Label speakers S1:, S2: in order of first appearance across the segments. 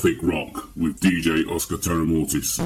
S1: Gothic Rock with DJ Oscar Terramortis.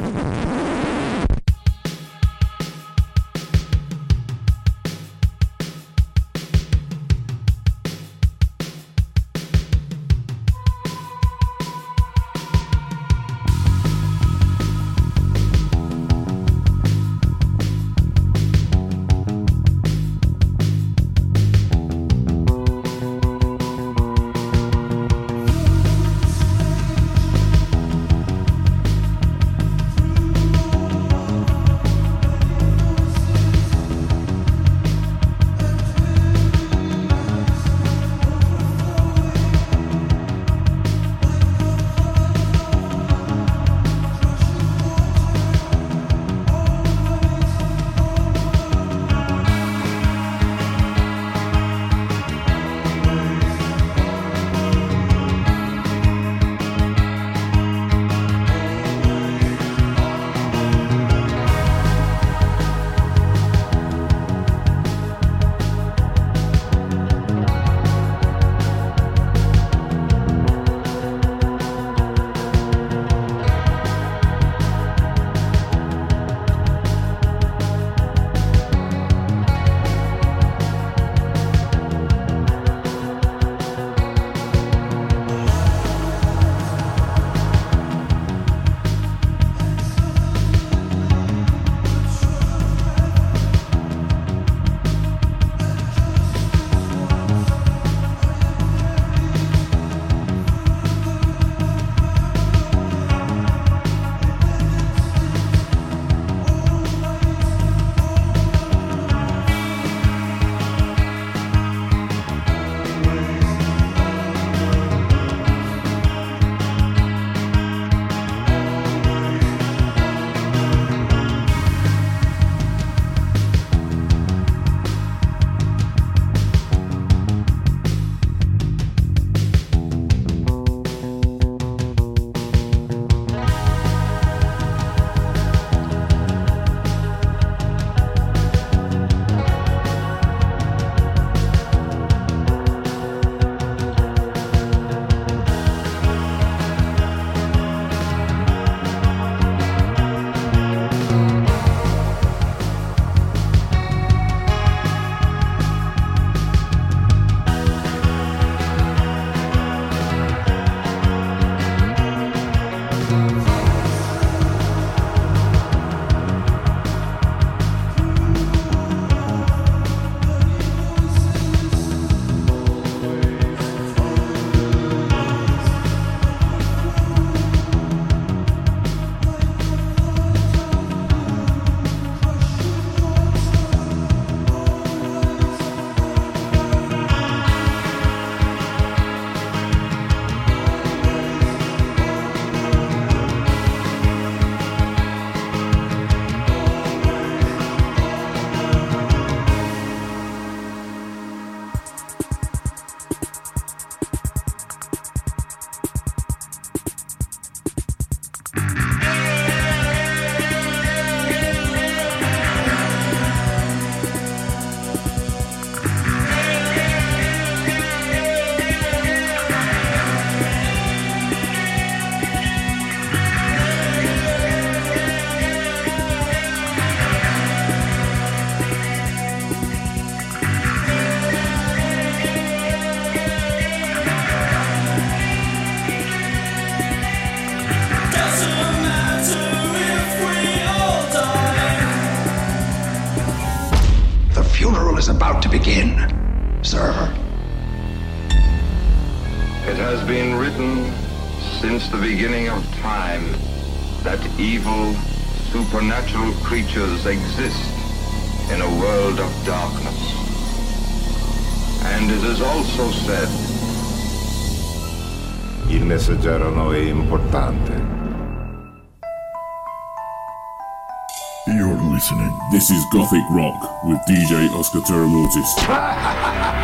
S2: Creatures exist in a world of darkness. And it is also said,
S3: Il messaggero no è importante.
S1: You're listening. This is Gothic Rock with DJ Oscar Terramortis.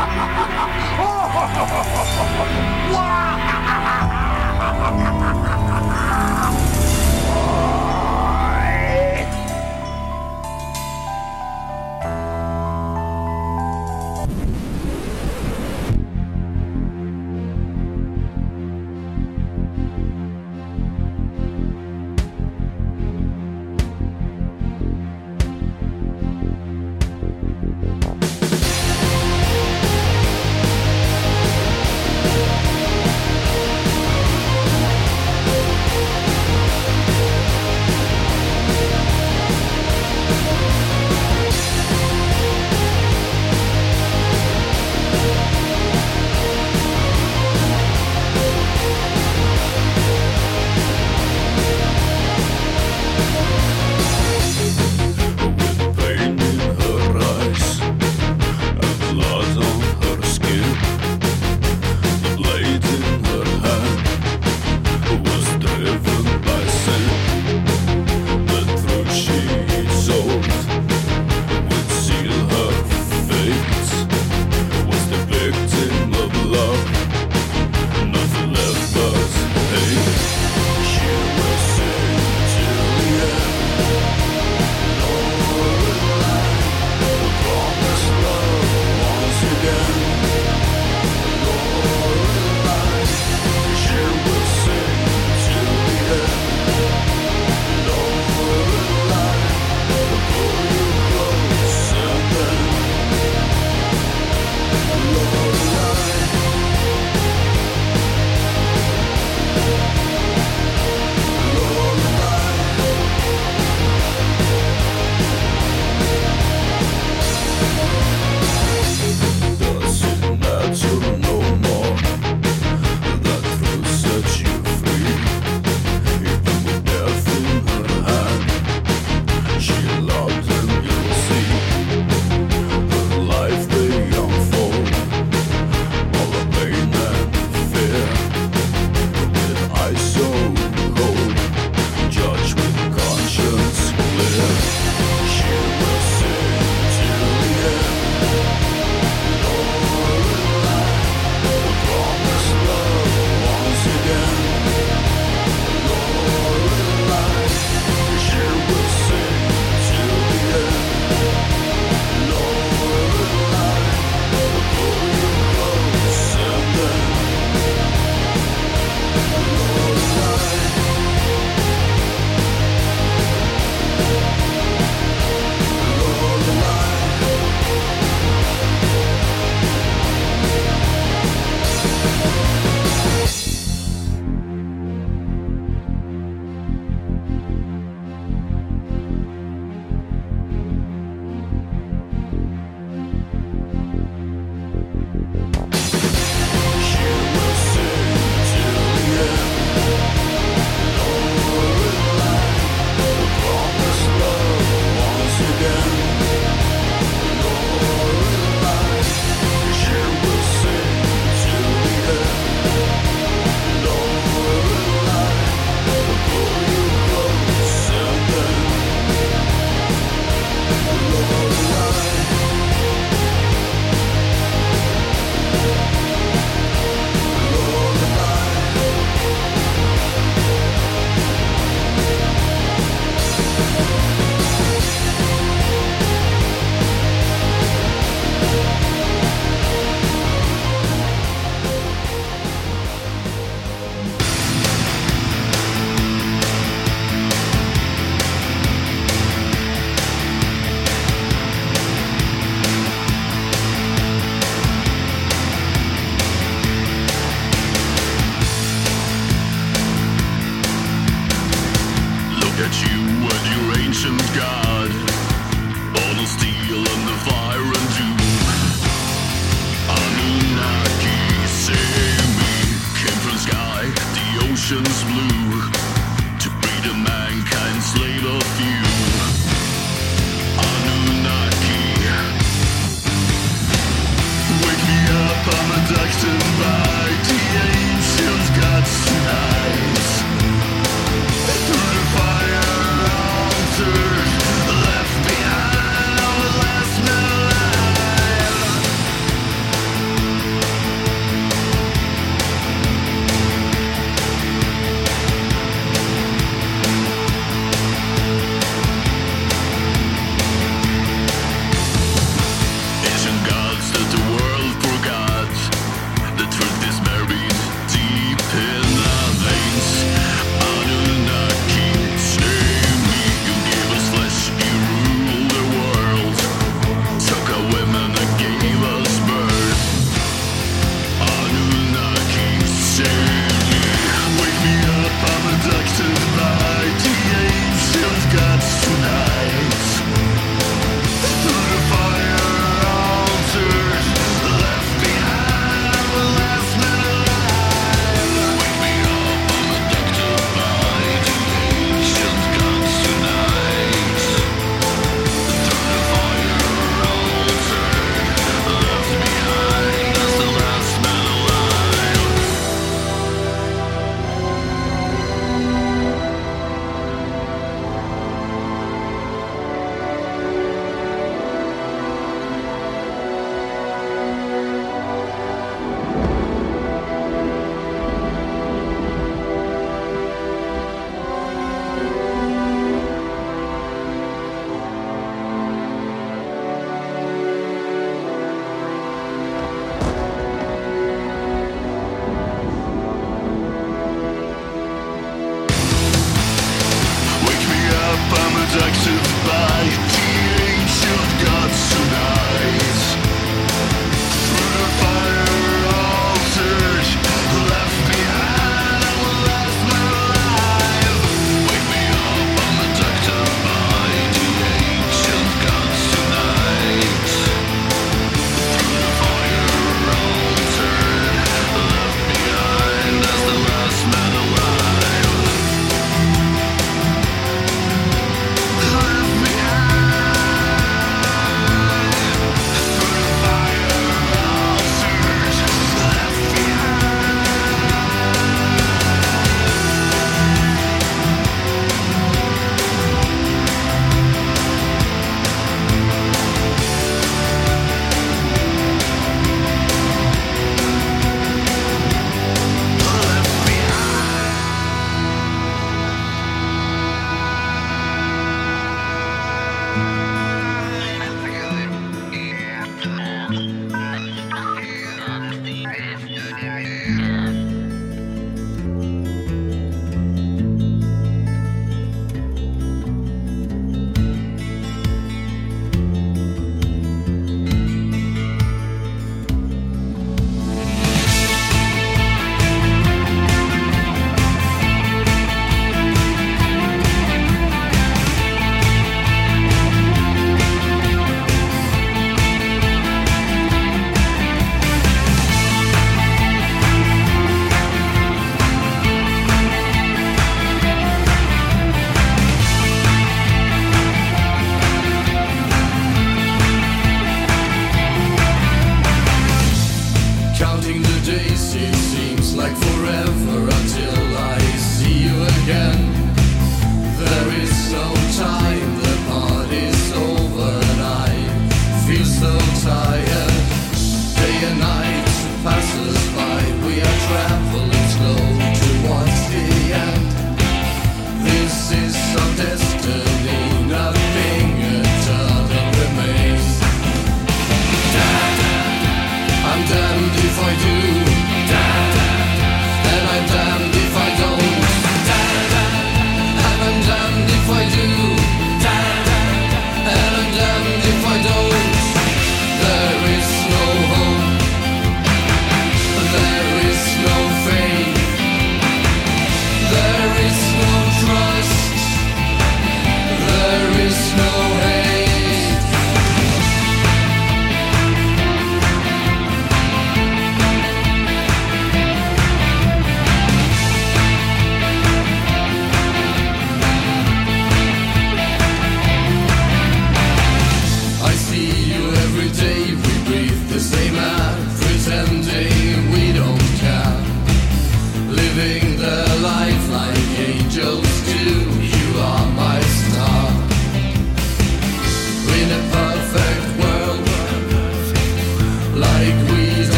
S4: Seymour pretending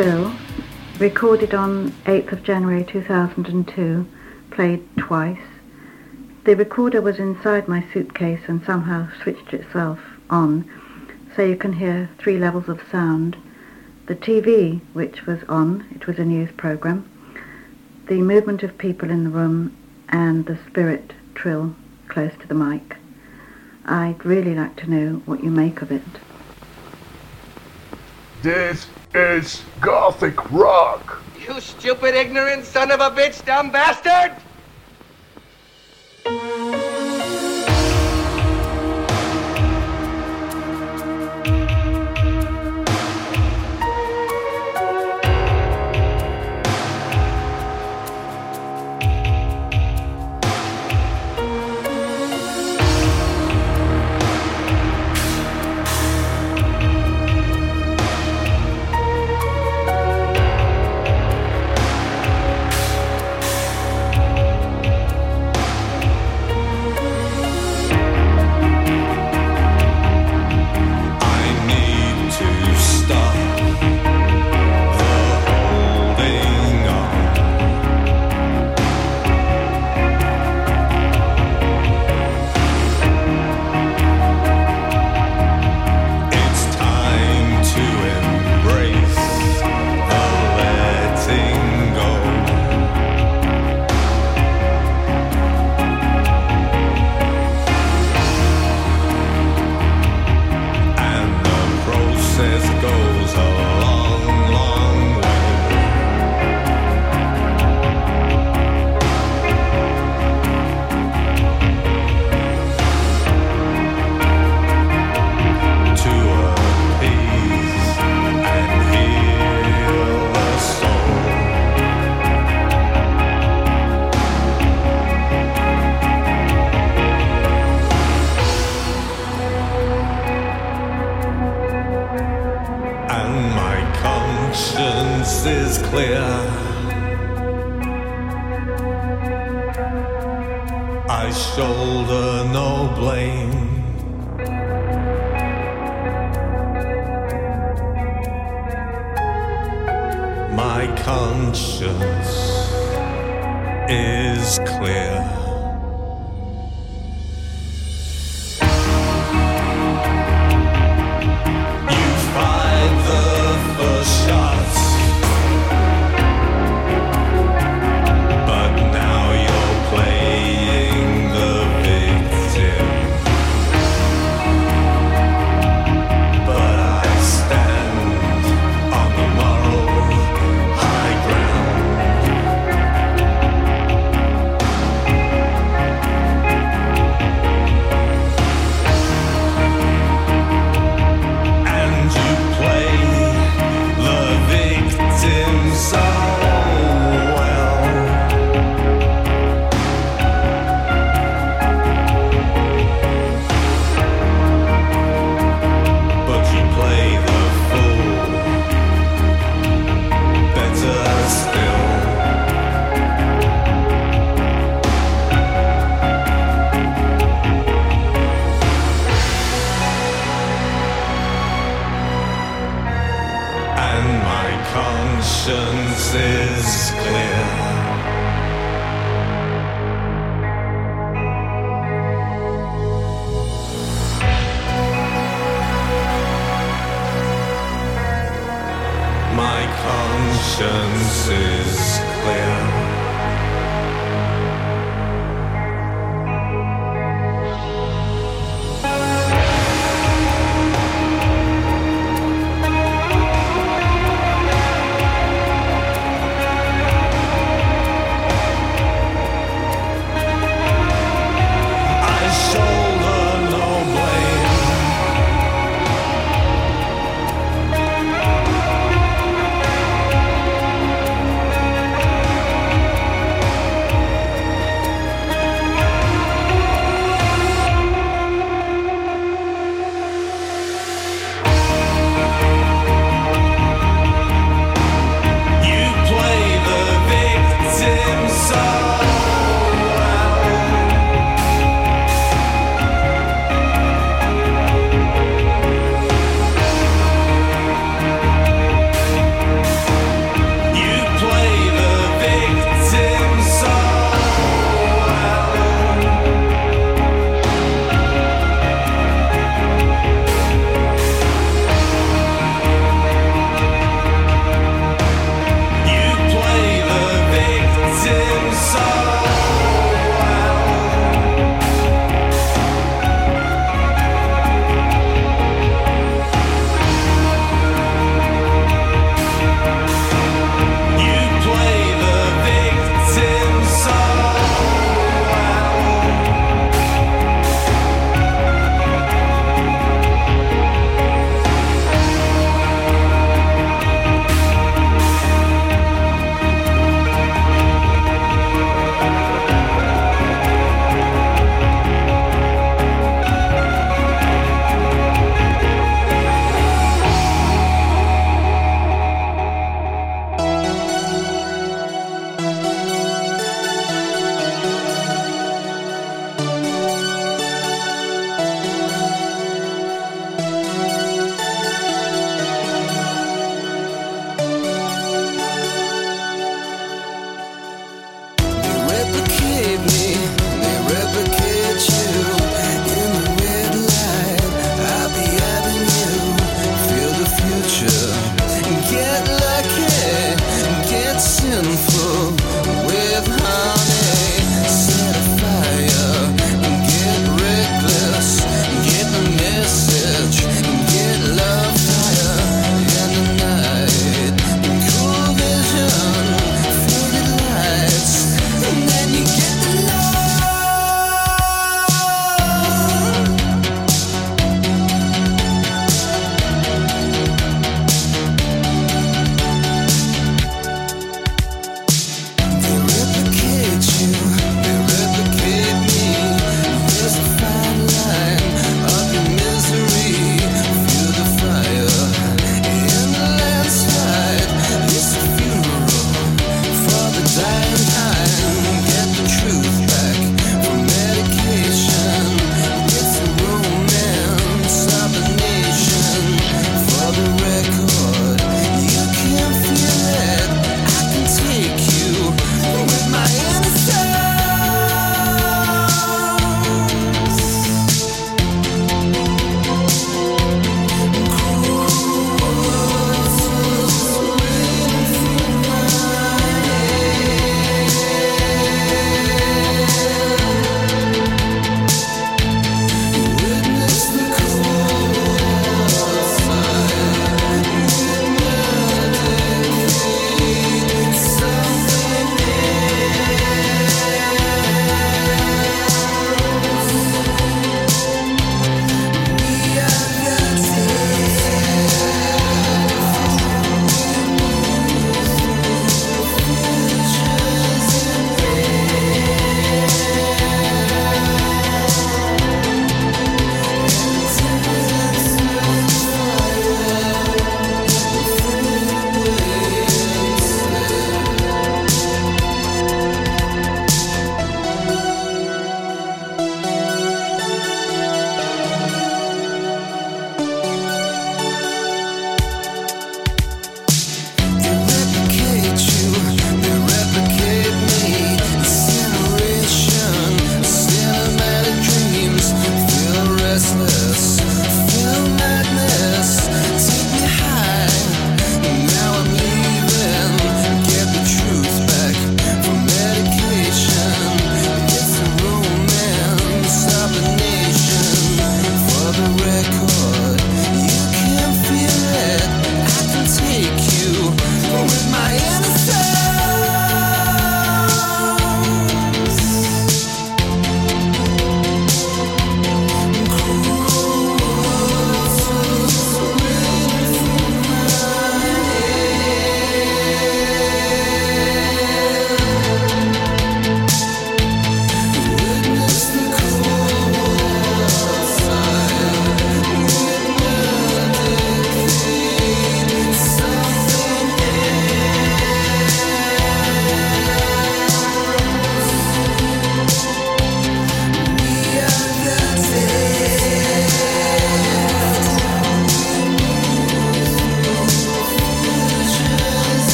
S4: Trill, recorded on 8th of January 2002, played twice. The recorder was inside my suitcase and somehow switched itself on, so you can hear three levels of sound. The TV, which was on, it was a news program, the movement of people in the room, and the spirit trill close to the mic. I'd really like to know what you make of it.
S5: This is gothic rock.
S6: You stupid, ignorant son of a bitch, dumb bastard!
S7: Clear. I shoulder no blame. My conscience is clear.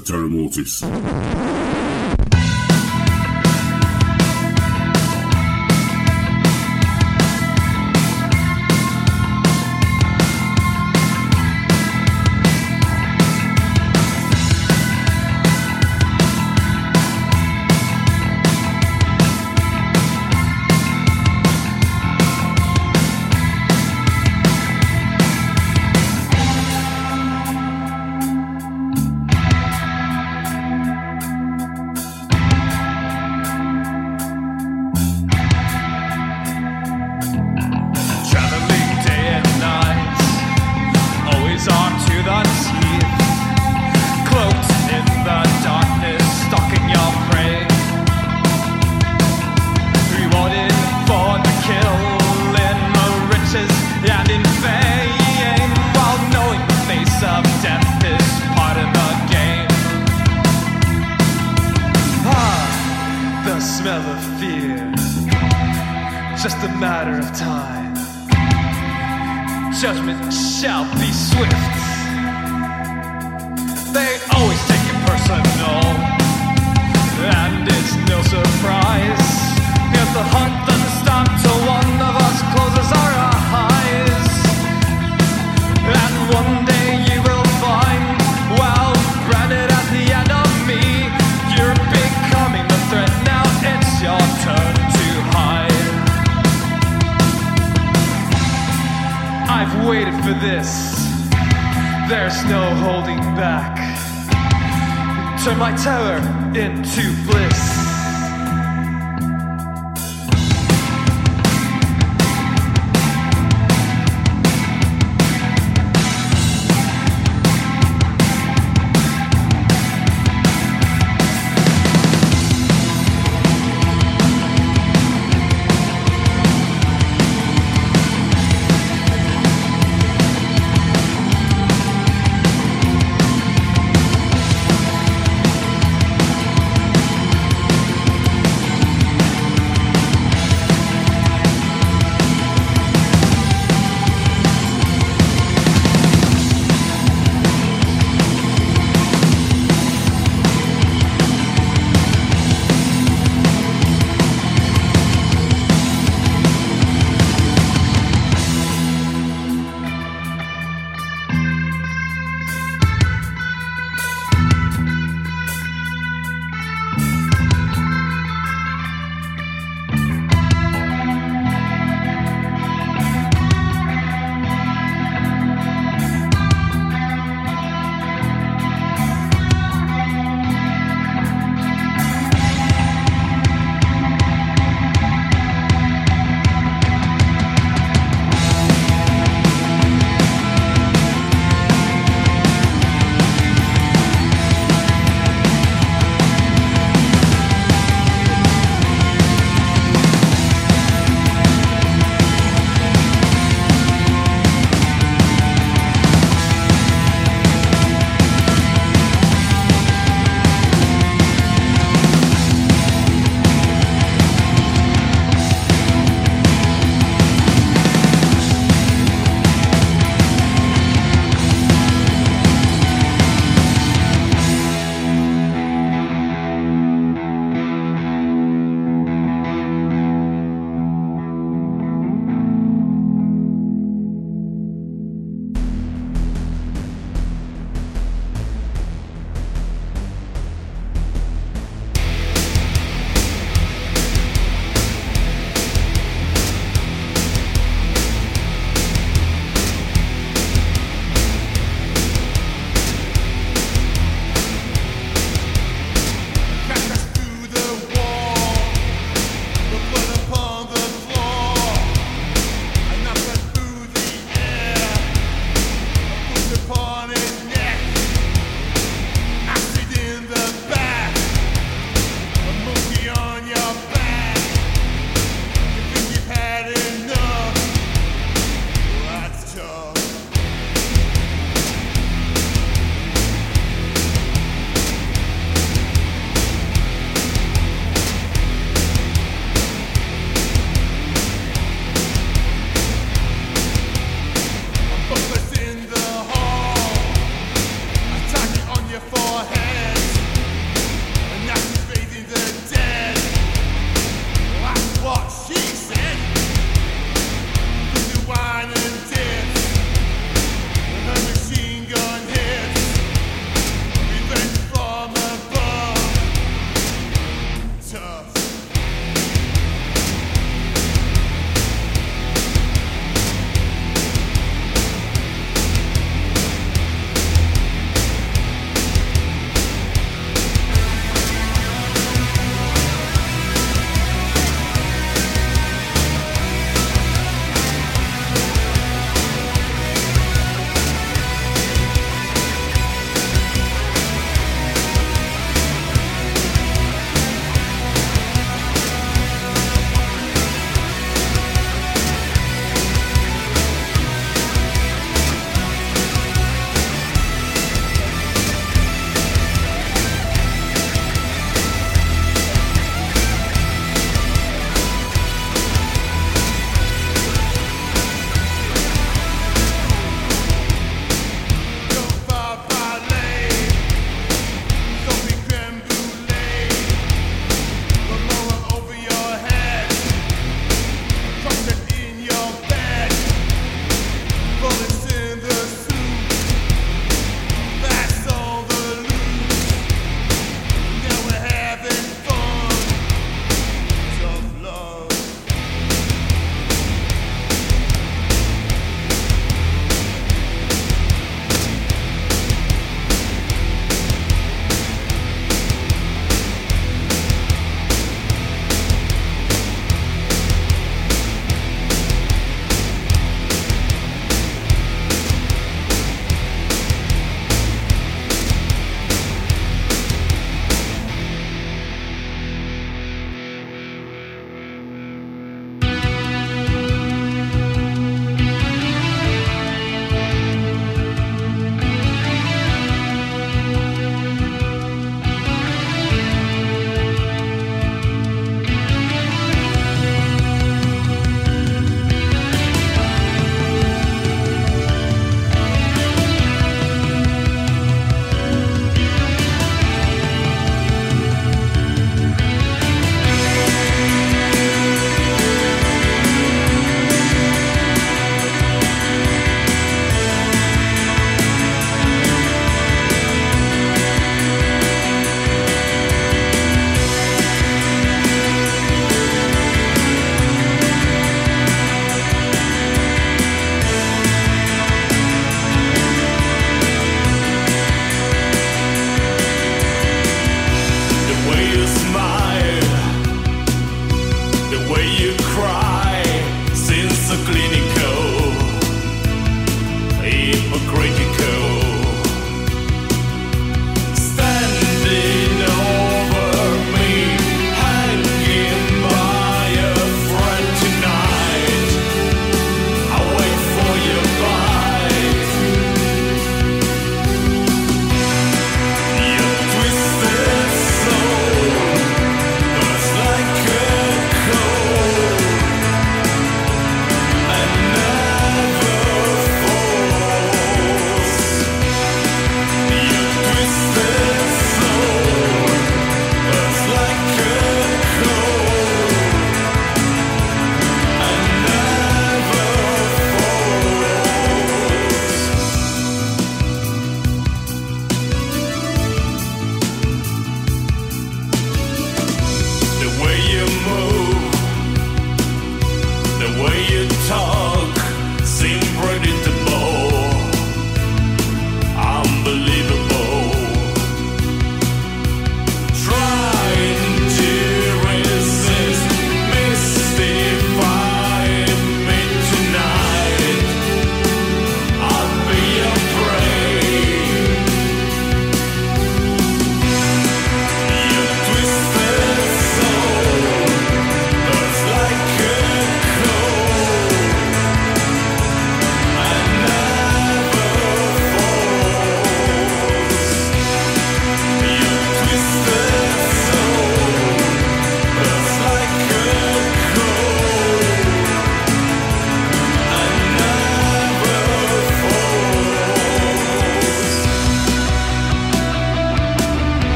S1: DJ Oscar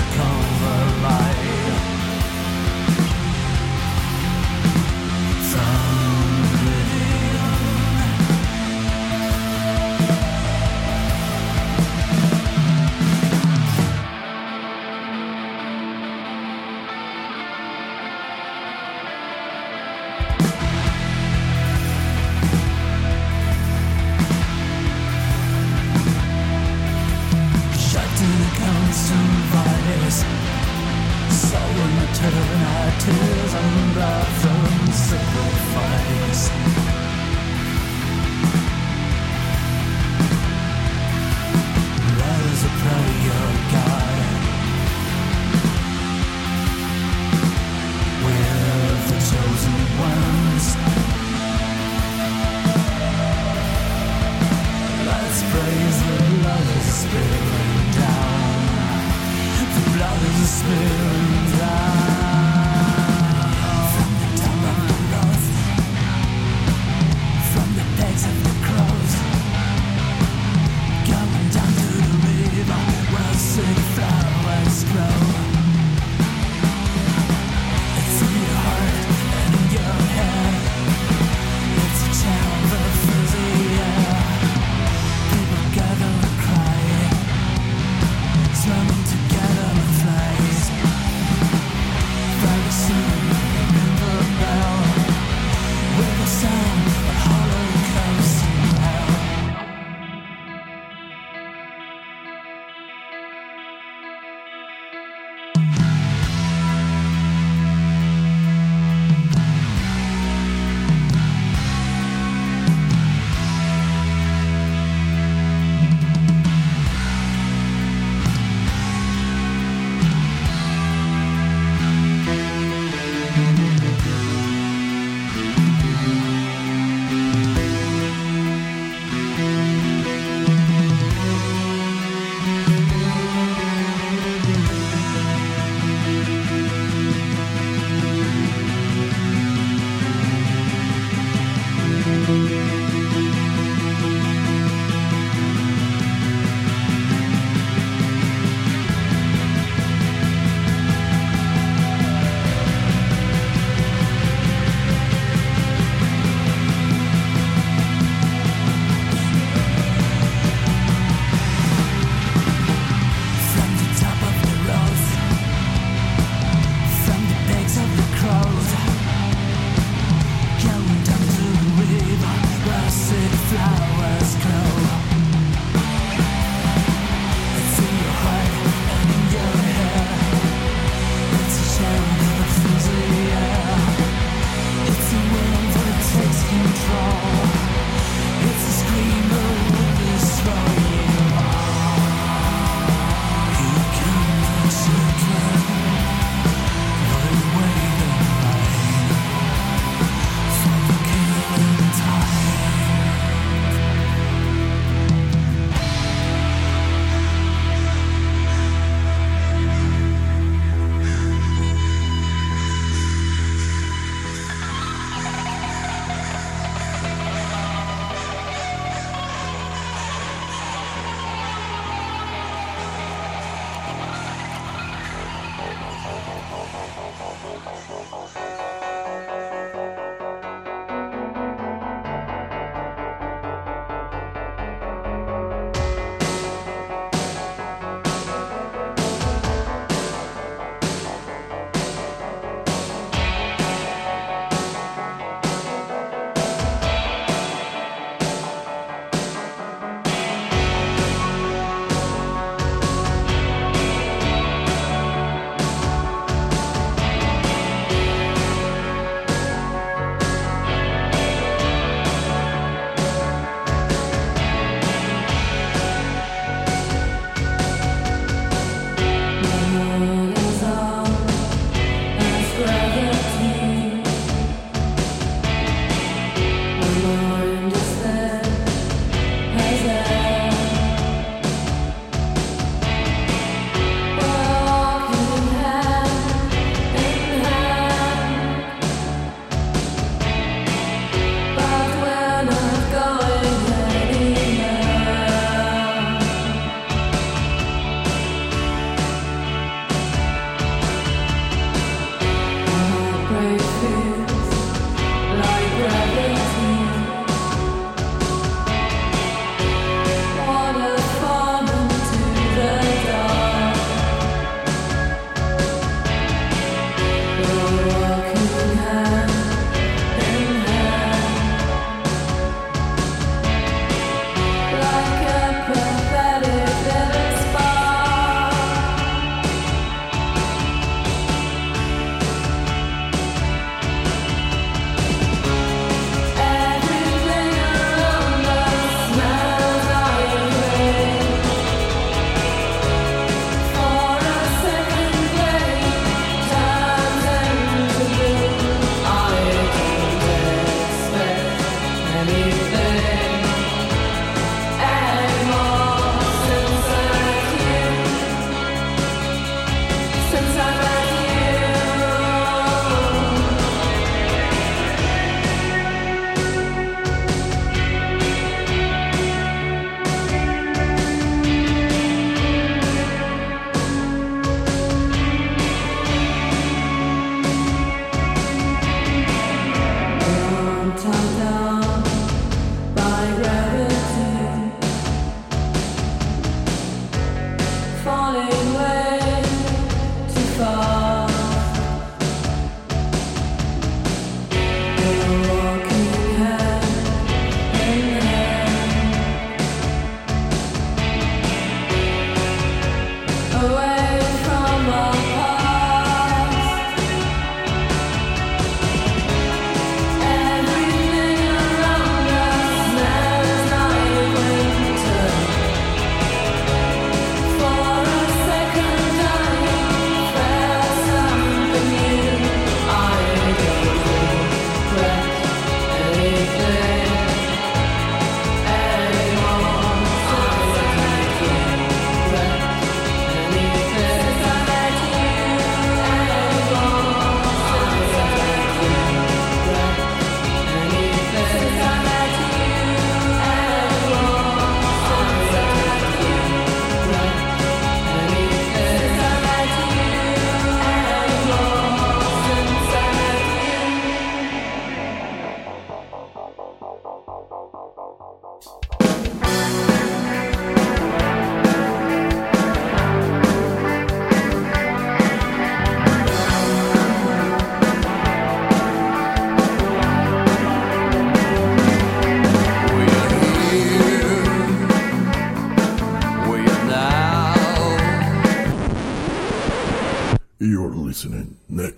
S8: praise will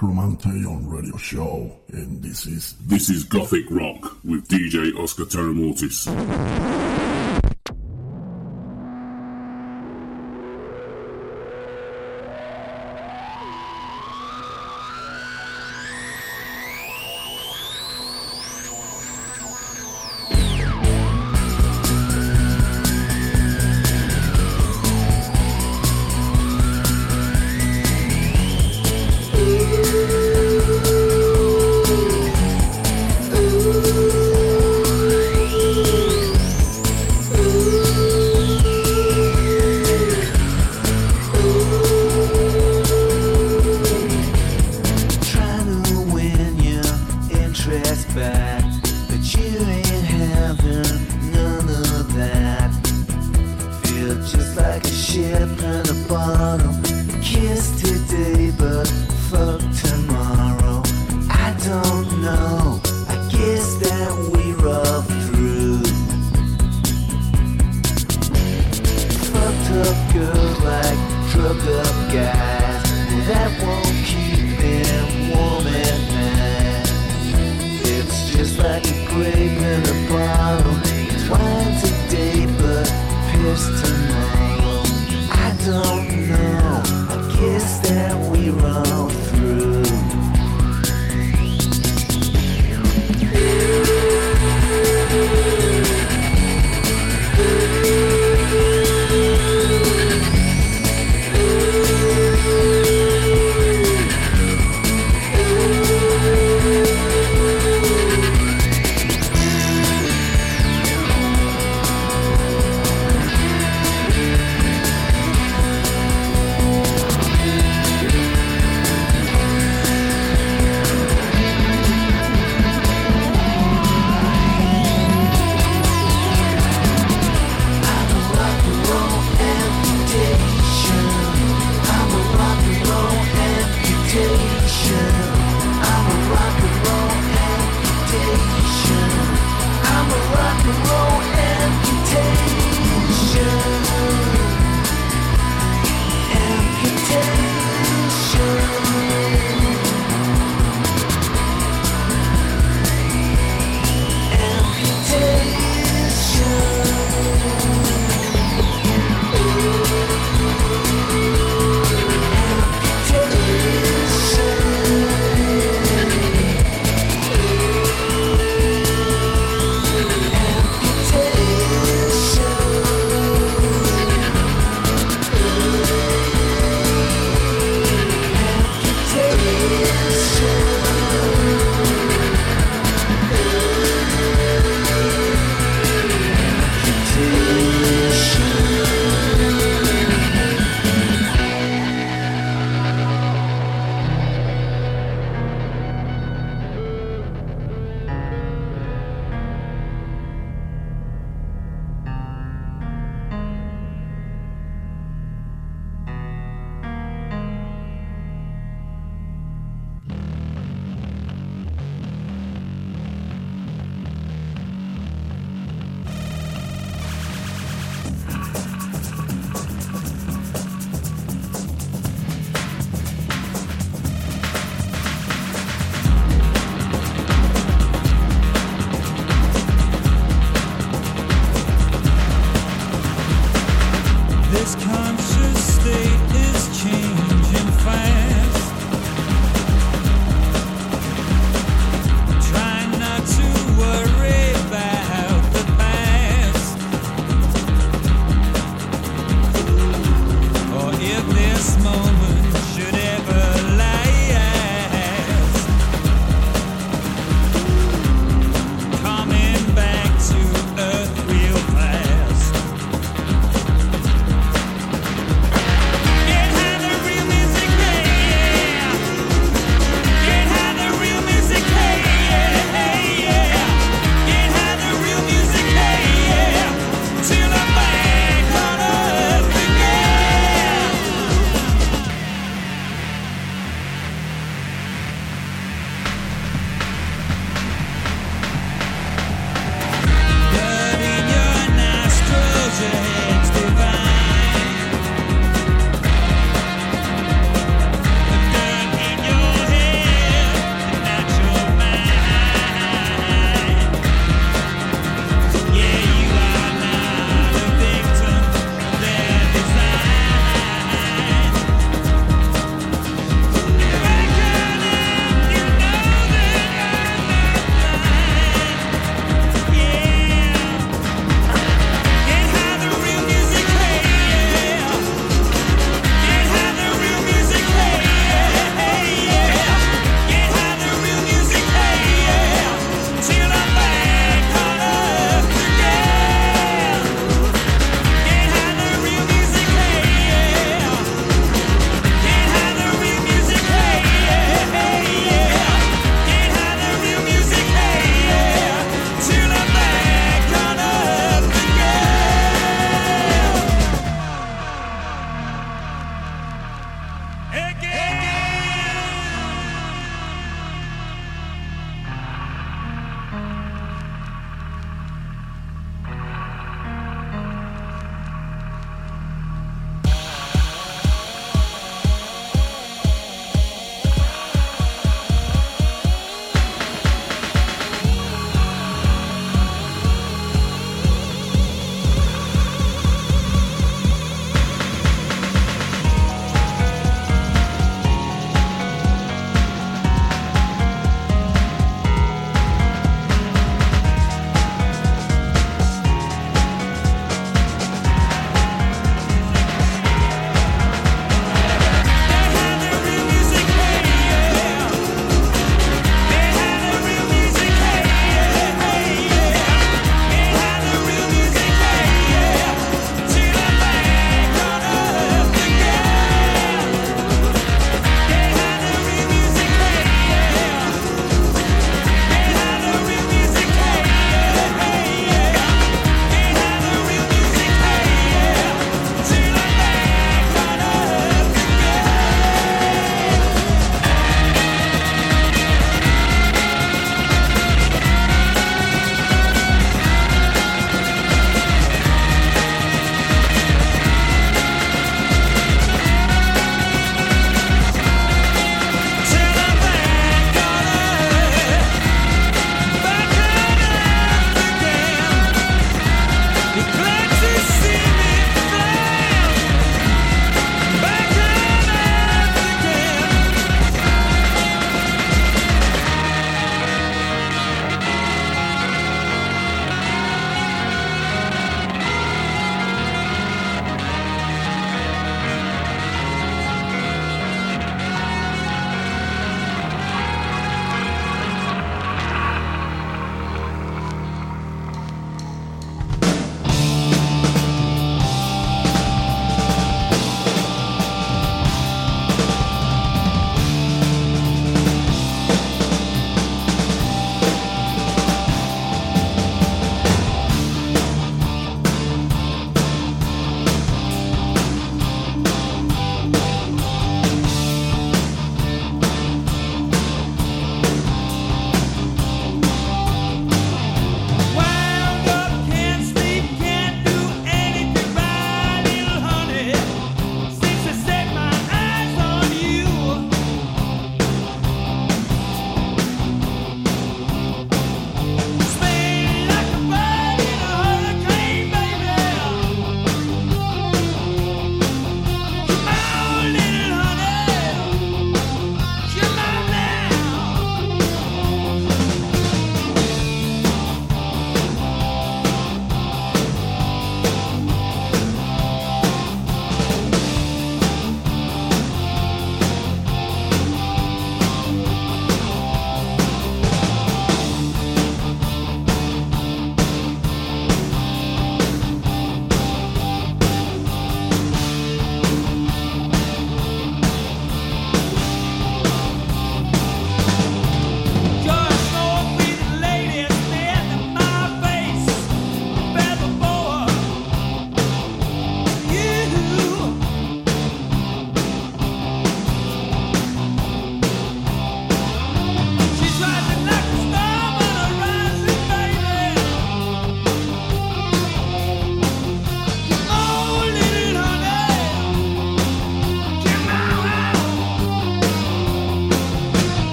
S9: Necromante on radio show, and this is this is Gothic Rock with DJ Oscar Terramortis.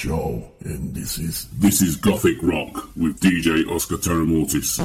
S5: Show, and this is
S1: This is Gothic Rock with DJ Oscar Terramortis.